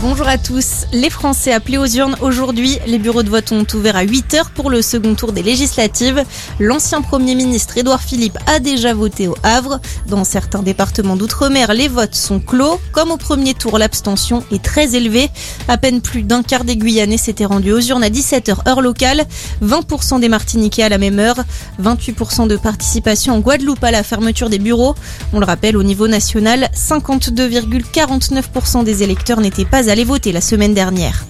Bonjour à tous. Les Français appelés aux urnes aujourd'hui. Les bureaux de vote ont ouvert à 8h pour le second tour des législatives. L'ancien Premier ministre Édouard Philippe a déjà voté au Havre. Dans certains départements d'outre-mer, les votes sont clos. Comme au premier tour, l'abstention est très élevée. À peine plus d'un quart des Guyanais s'étaient rendus aux urnes à 17h heure locale. 20% des Martiniquais à la même heure. 28% de participation en Guadeloupe à la fermeture des bureaux. On le rappelle, au niveau national, 52,49% des électeurs n'étaient pas allés voter la semaine dernière.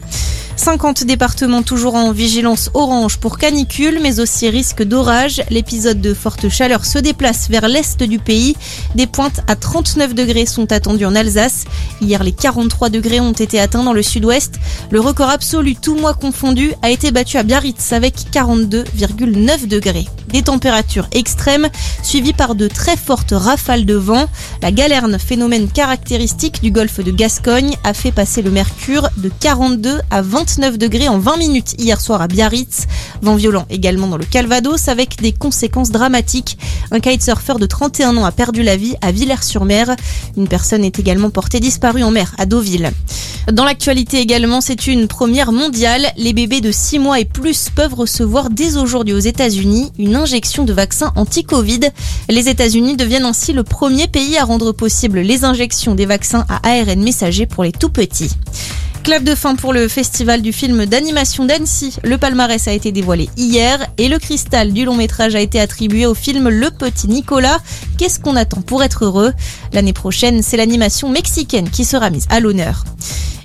50 départements toujours en vigilance orange pour canicule, mais aussi risque d'orage. L'épisode de forte chaleur se déplace vers l'est du pays. Des pointes à 39 degrés sont attendues en Alsace. Hier, les 43 degrés ont été atteints dans le sud-ouest. Le record absolu, tout mois confondu, a été battu à Biarritz avec 42,9 degrés. Des températures extrêmes suivies par de très fortes rafales de vent. La galerne, phénomène caractéristique du golfe de Gascogne, a fait passer le mercure de 42 à 29 degrés en 20 minutes hier soir à Biarritz. Vent violent également dans le Calvados avec des conséquences dramatiques. Un kitesurfer de 31 ans a perdu la vie à Villers-sur-Mer. Une personne est également portée disparue en mer à Deauville. Dans l'actualité également, c'est une première mondiale. Les bébés de 6 mois et plus peuvent recevoir dès aujourd'hui aux États-Unis une injection de vaccin anti-Covid. Les États-Unis deviennent ainsi le premier pays à rendre possible les injections des vaccins à ARN messager pour les tout petits. Clap de fin pour le festival du film d'animation d'Annecy. Le palmarès a été dévoilé hier et le cristal du long métrage a été attribué au film Le Petit Nicolas. Qu'est-ce qu'on attend pour être heureux? L'année prochaine, c'est l'animation mexicaine qui sera mise à l'honneur.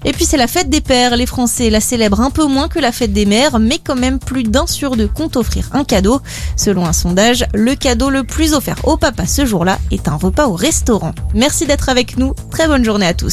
Et puis c'est la fête des pères. Les Français la célèbrent un peu moins que la fête des mères, mais quand même plus d'un sur deux compte offrir un cadeau. Selon un sondage, le cadeau le plus offert au papa ce jour-là est un repas au restaurant. Merci d'être avec nous. Très bonne journée à tous.